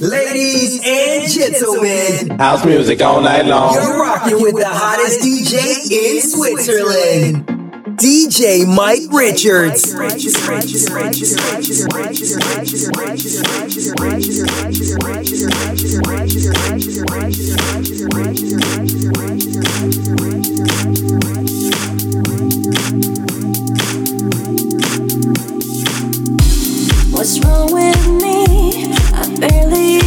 Ladies and gentlemen, house music all night long. You're rocking with the hottest DJ in Switzerland. DJ Mike Richards. What's wrong with me? I barely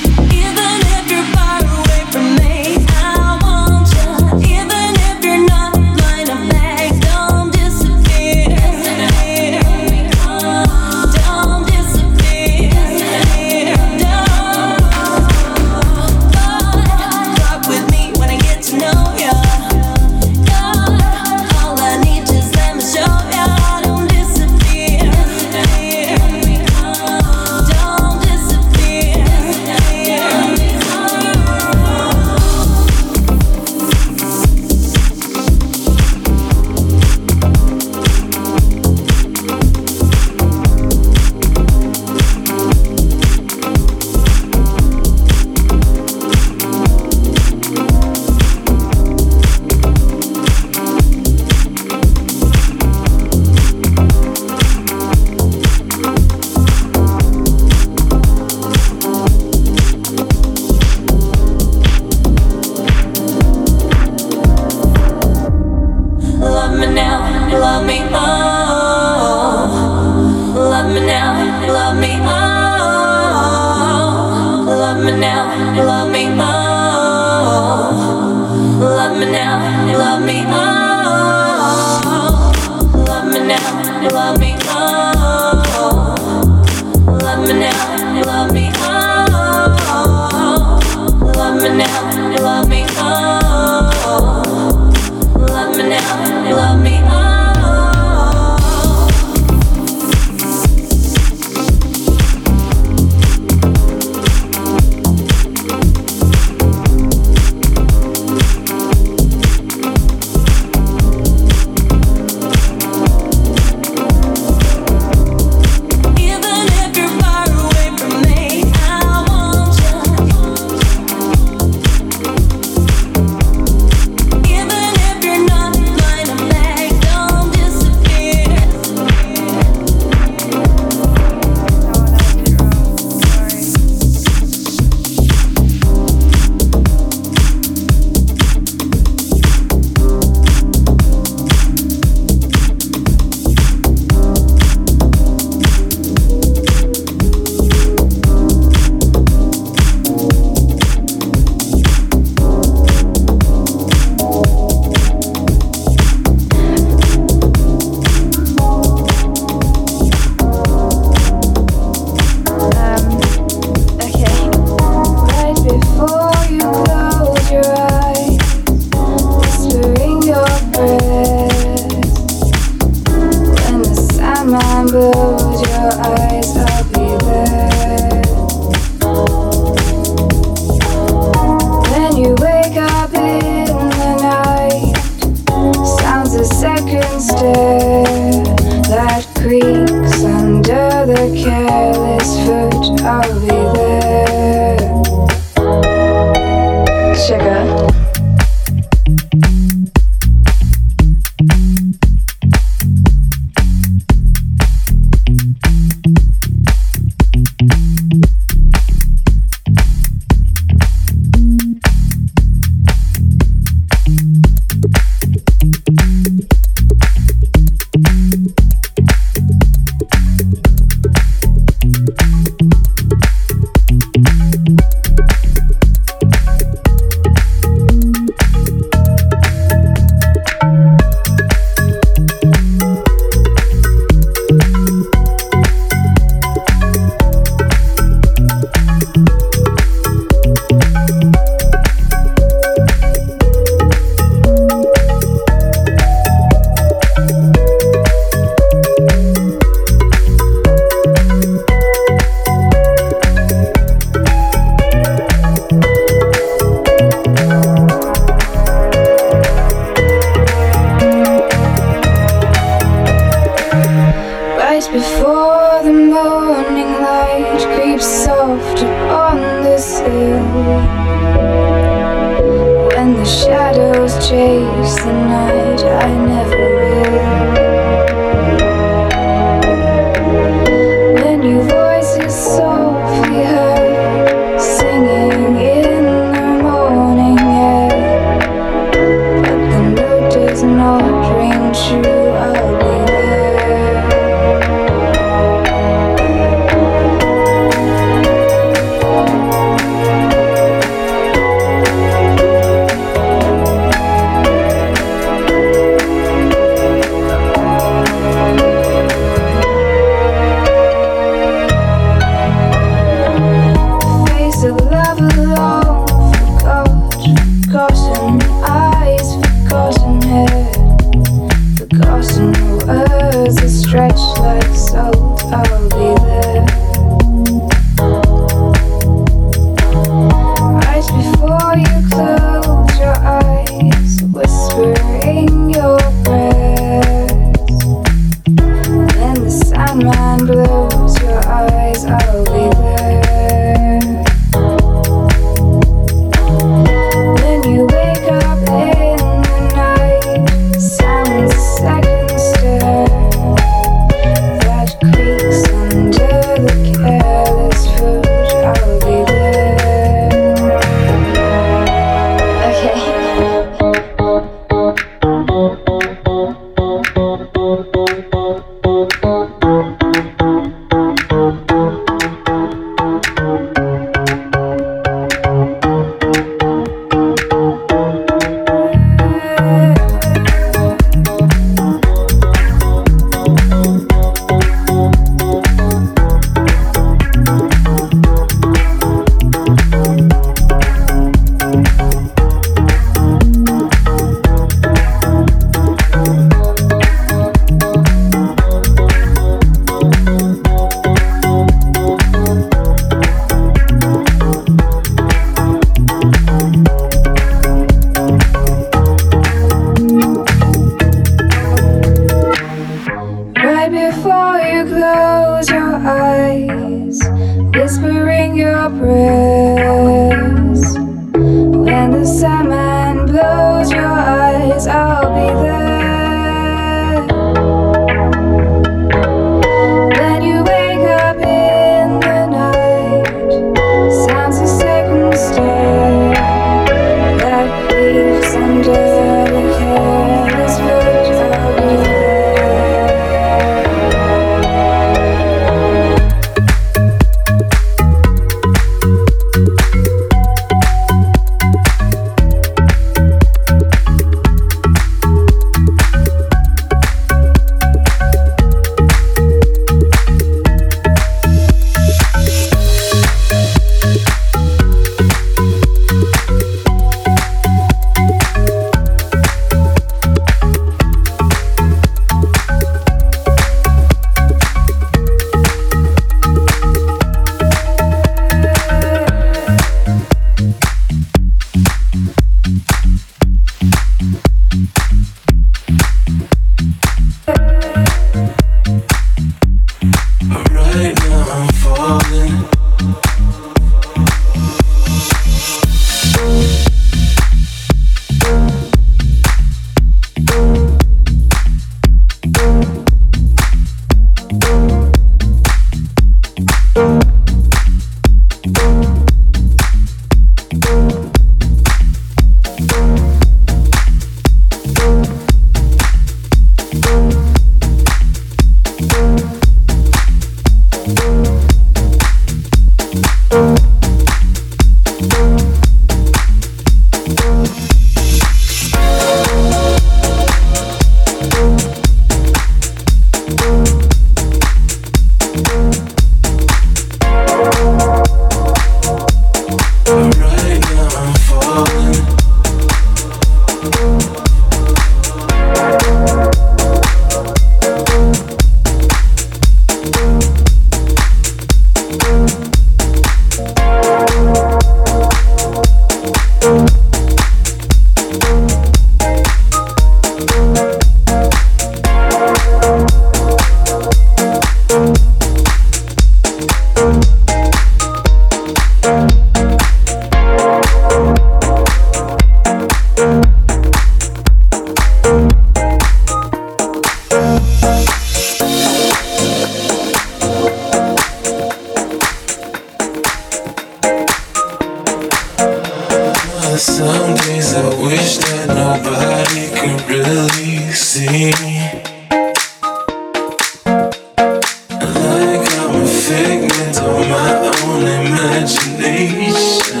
imagination.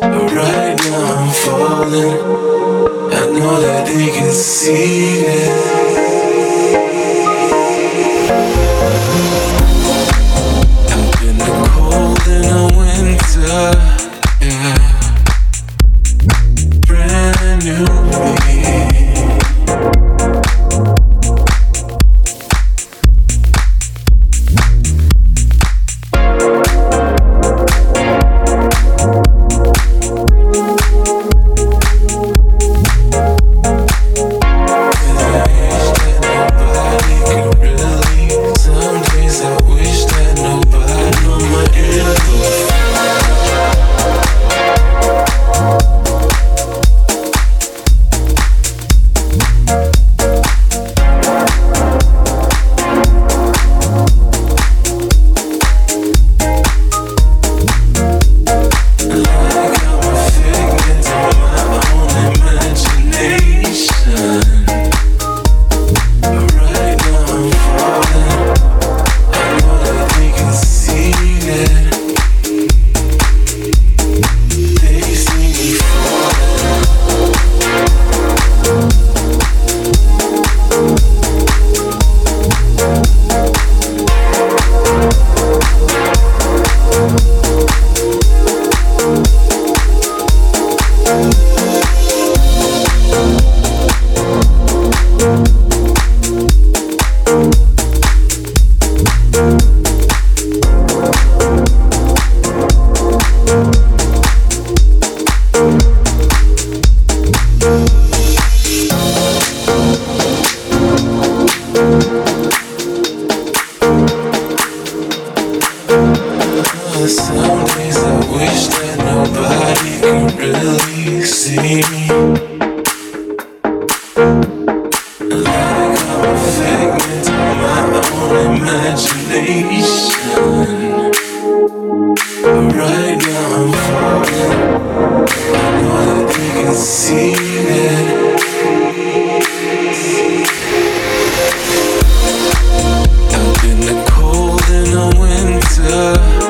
Right now I'm falling. I know that they can see it. Yeah.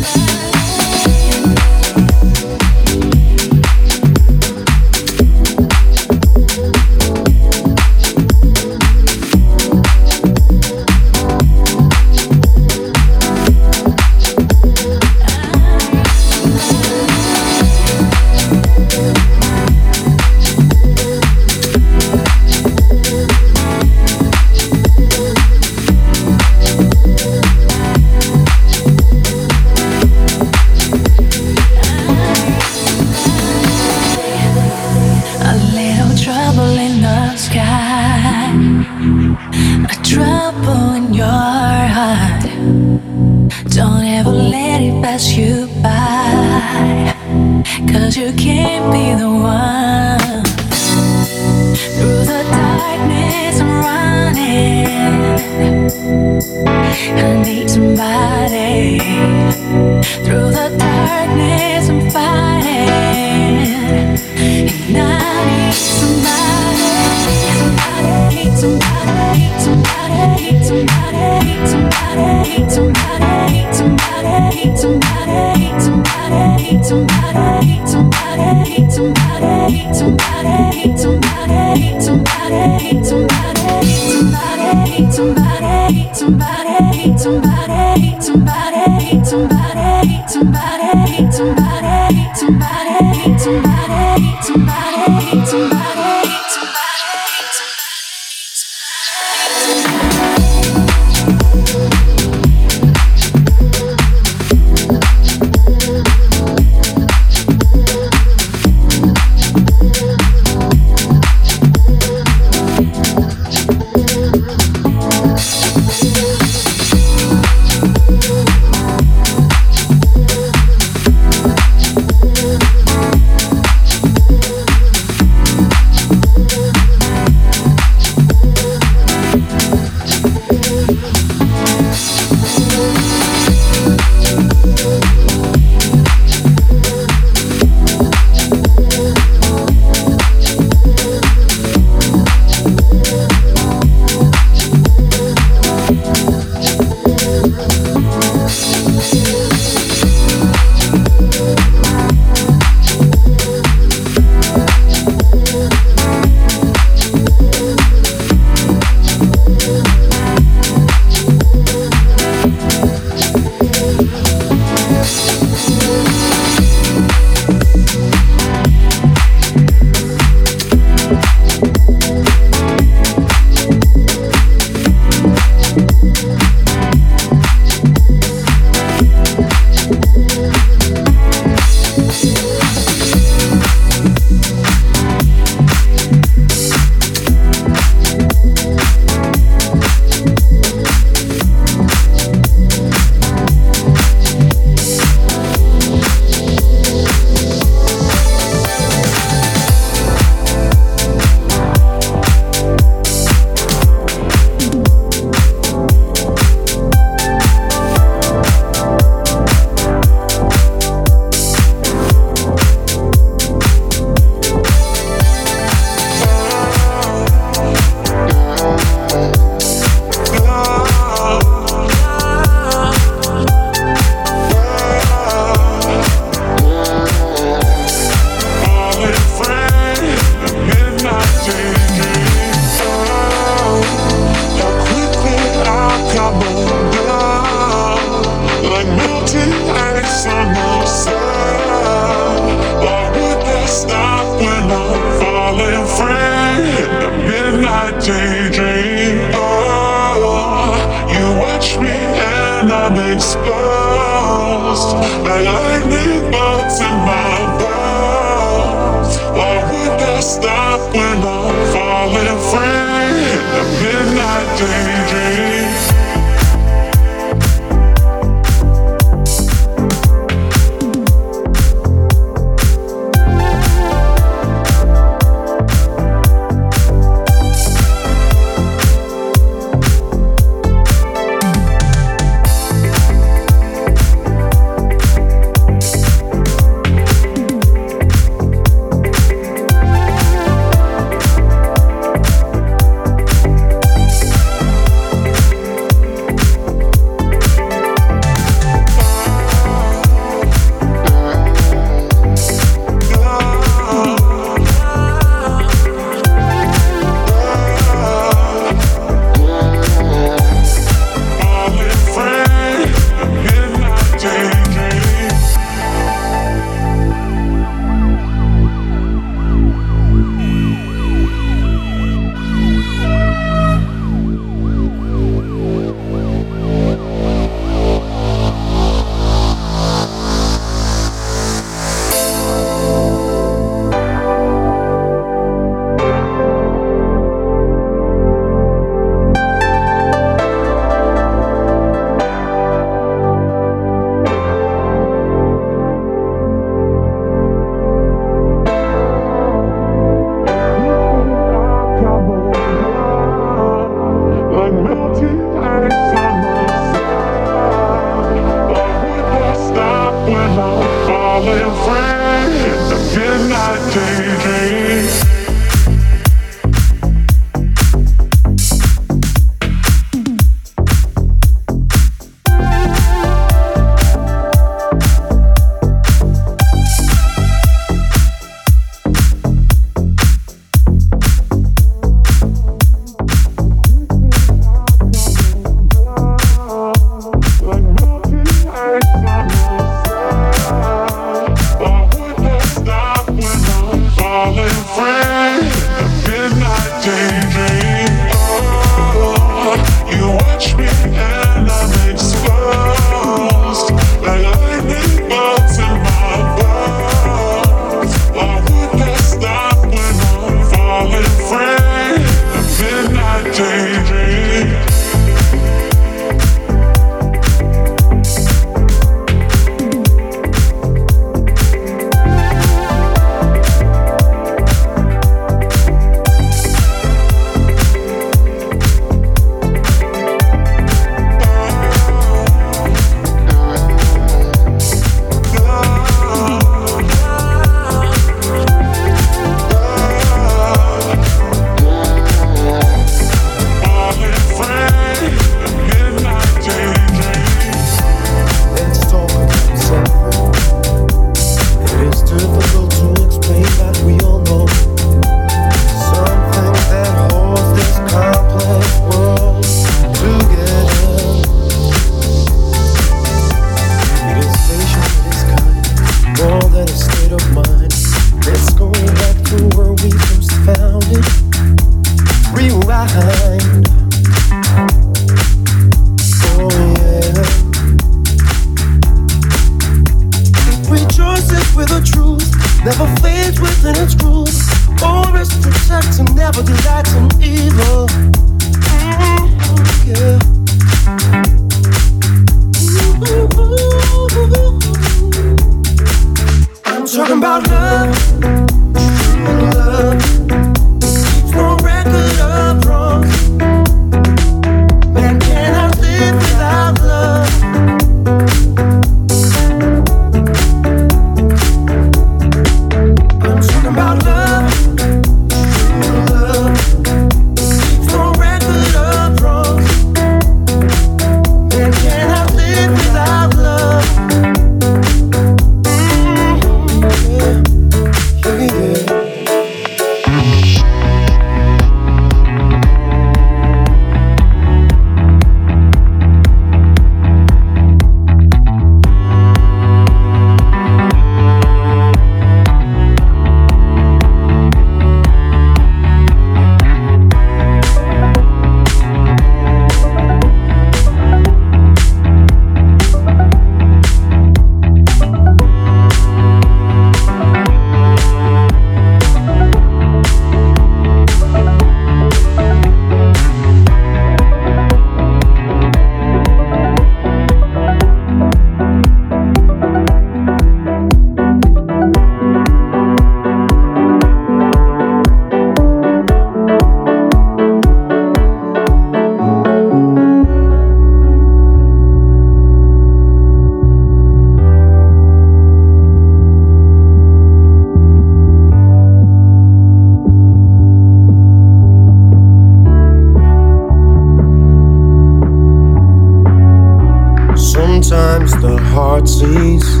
heart sees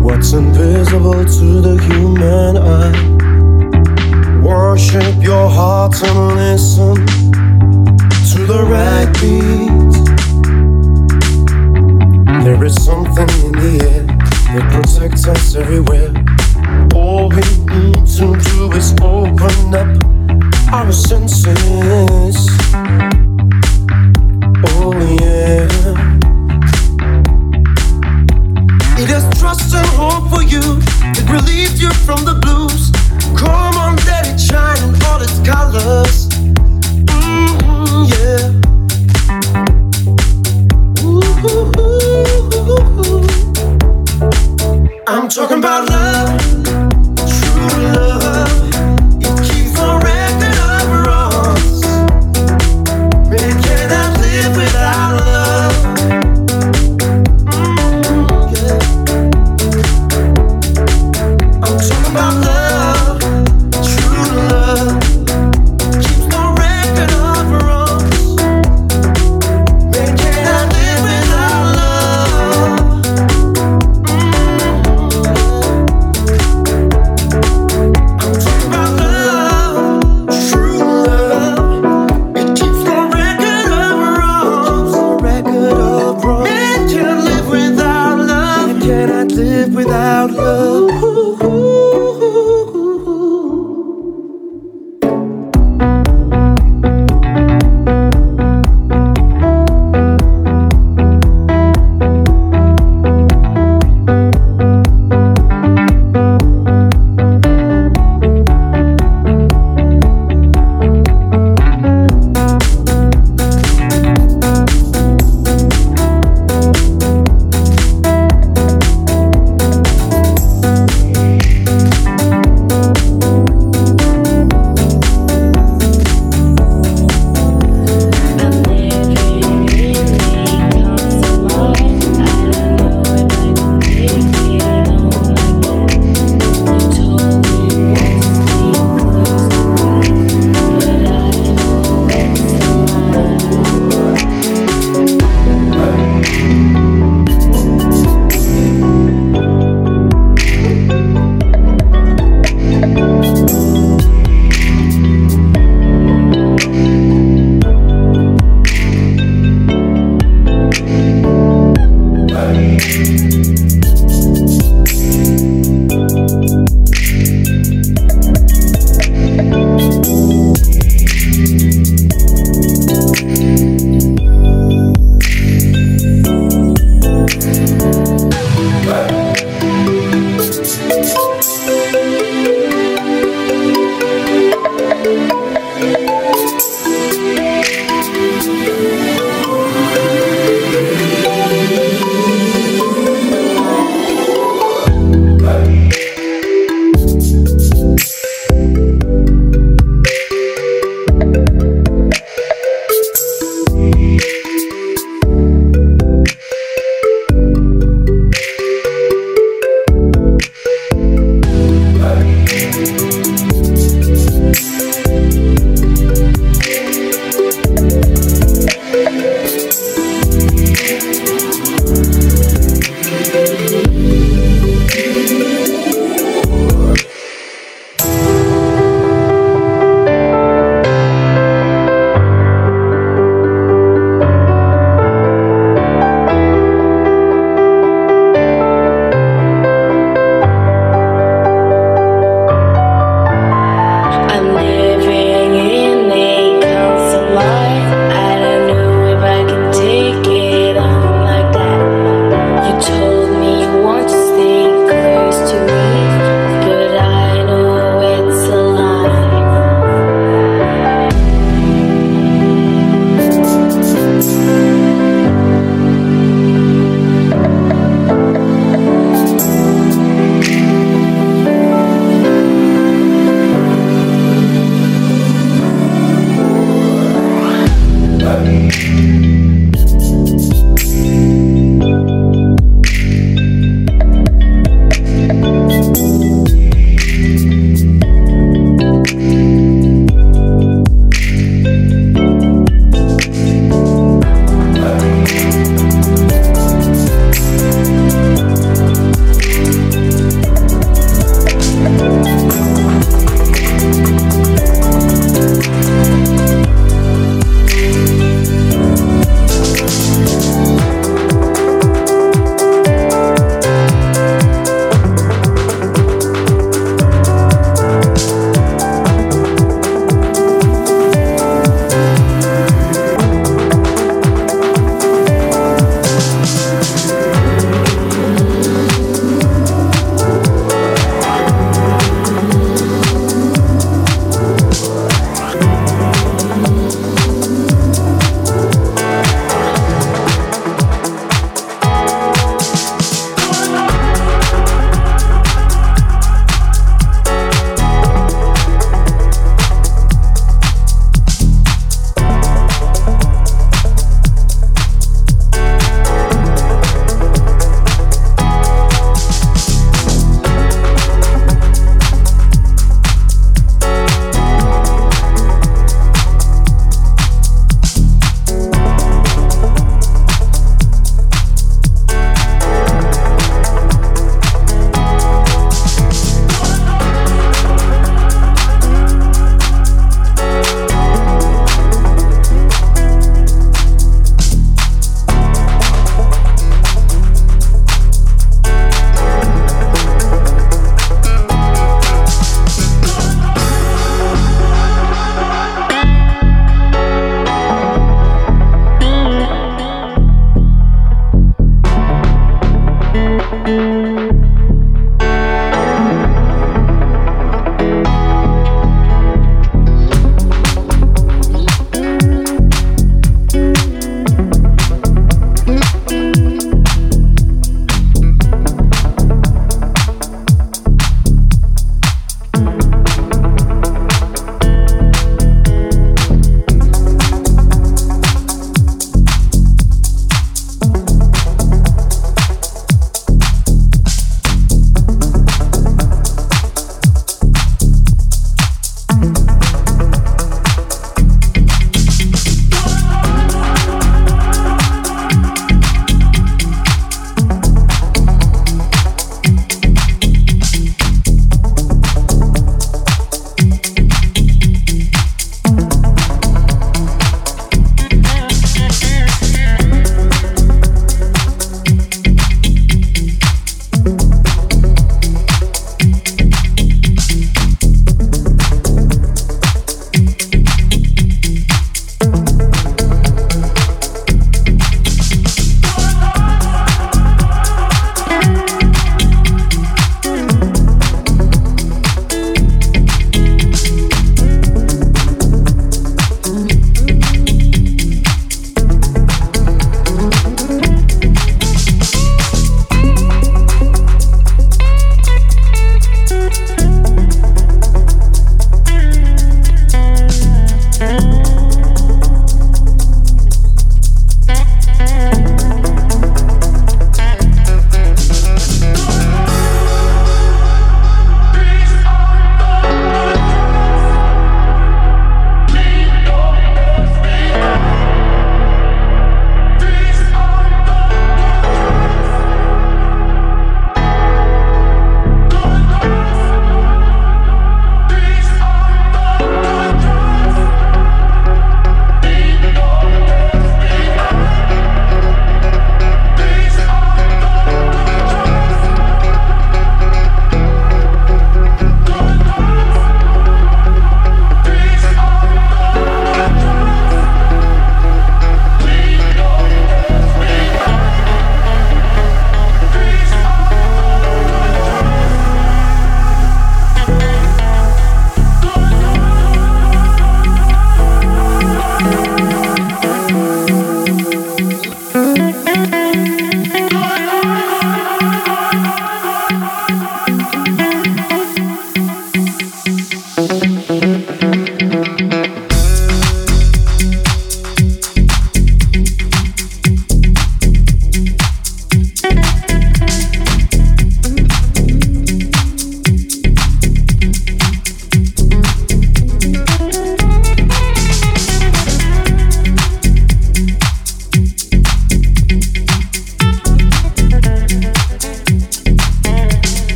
what's invisible to the human eye. Worship your heart and listen to the right beat. There is something in the air that protects us everywhere. All we need to do is open up our senses.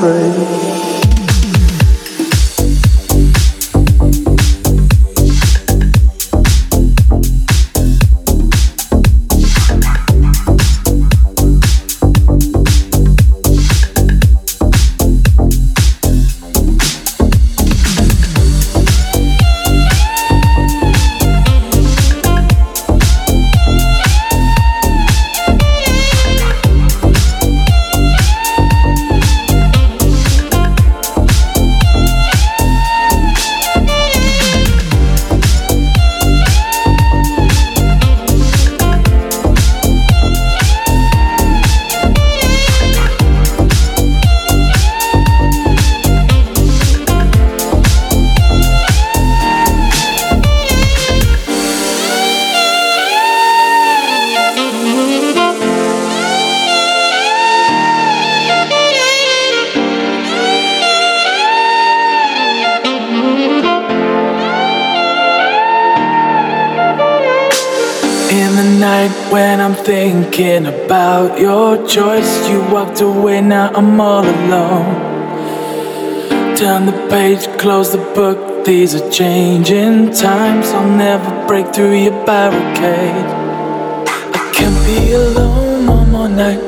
praise. Thinking about your choice. You walked away, now I'm all alone. Turn the page, close the book. These are changing times. I'll never break through your barricade. I can't be alone one more night.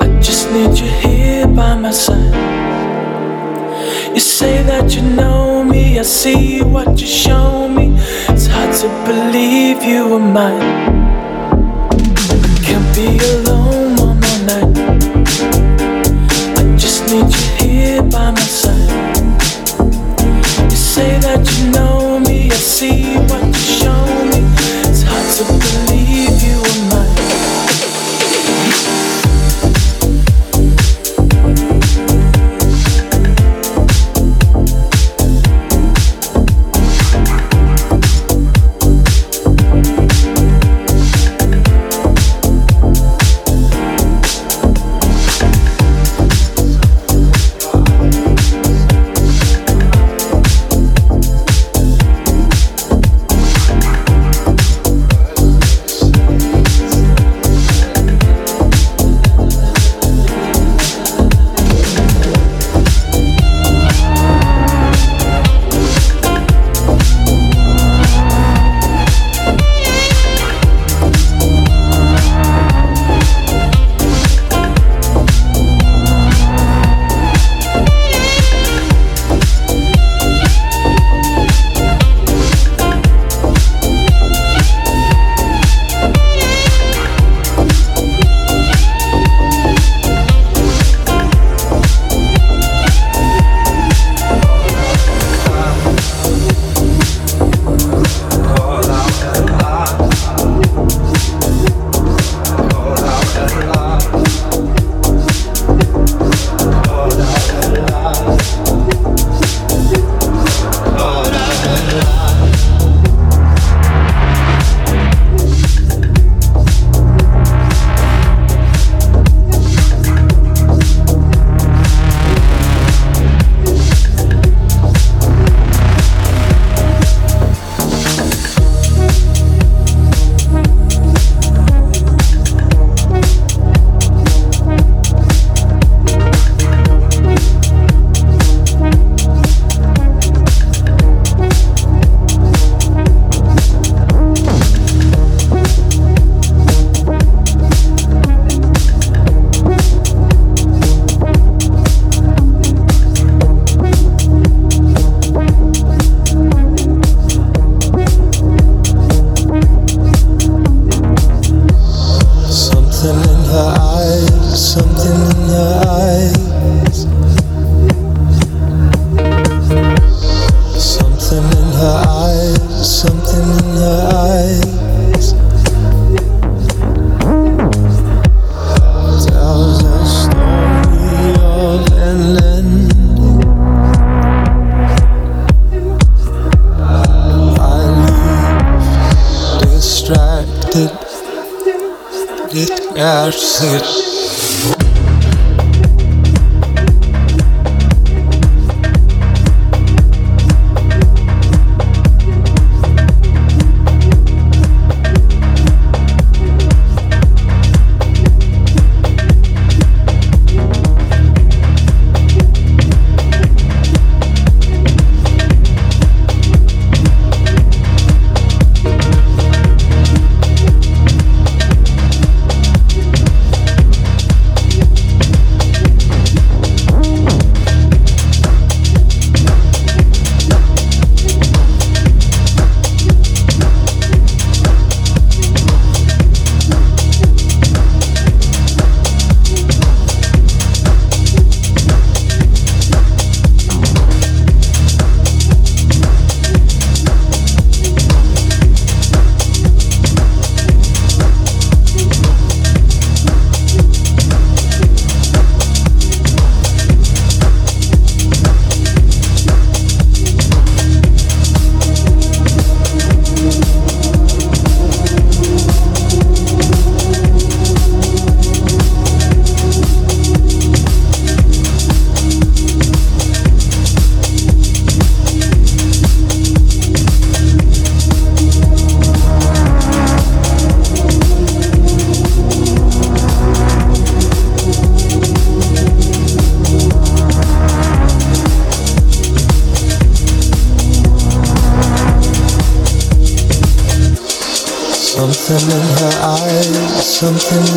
I just need you here by my side. You say that you know me, I see what you show me. It's hard to believe you were mine see what you show me. It's hard to believe. Something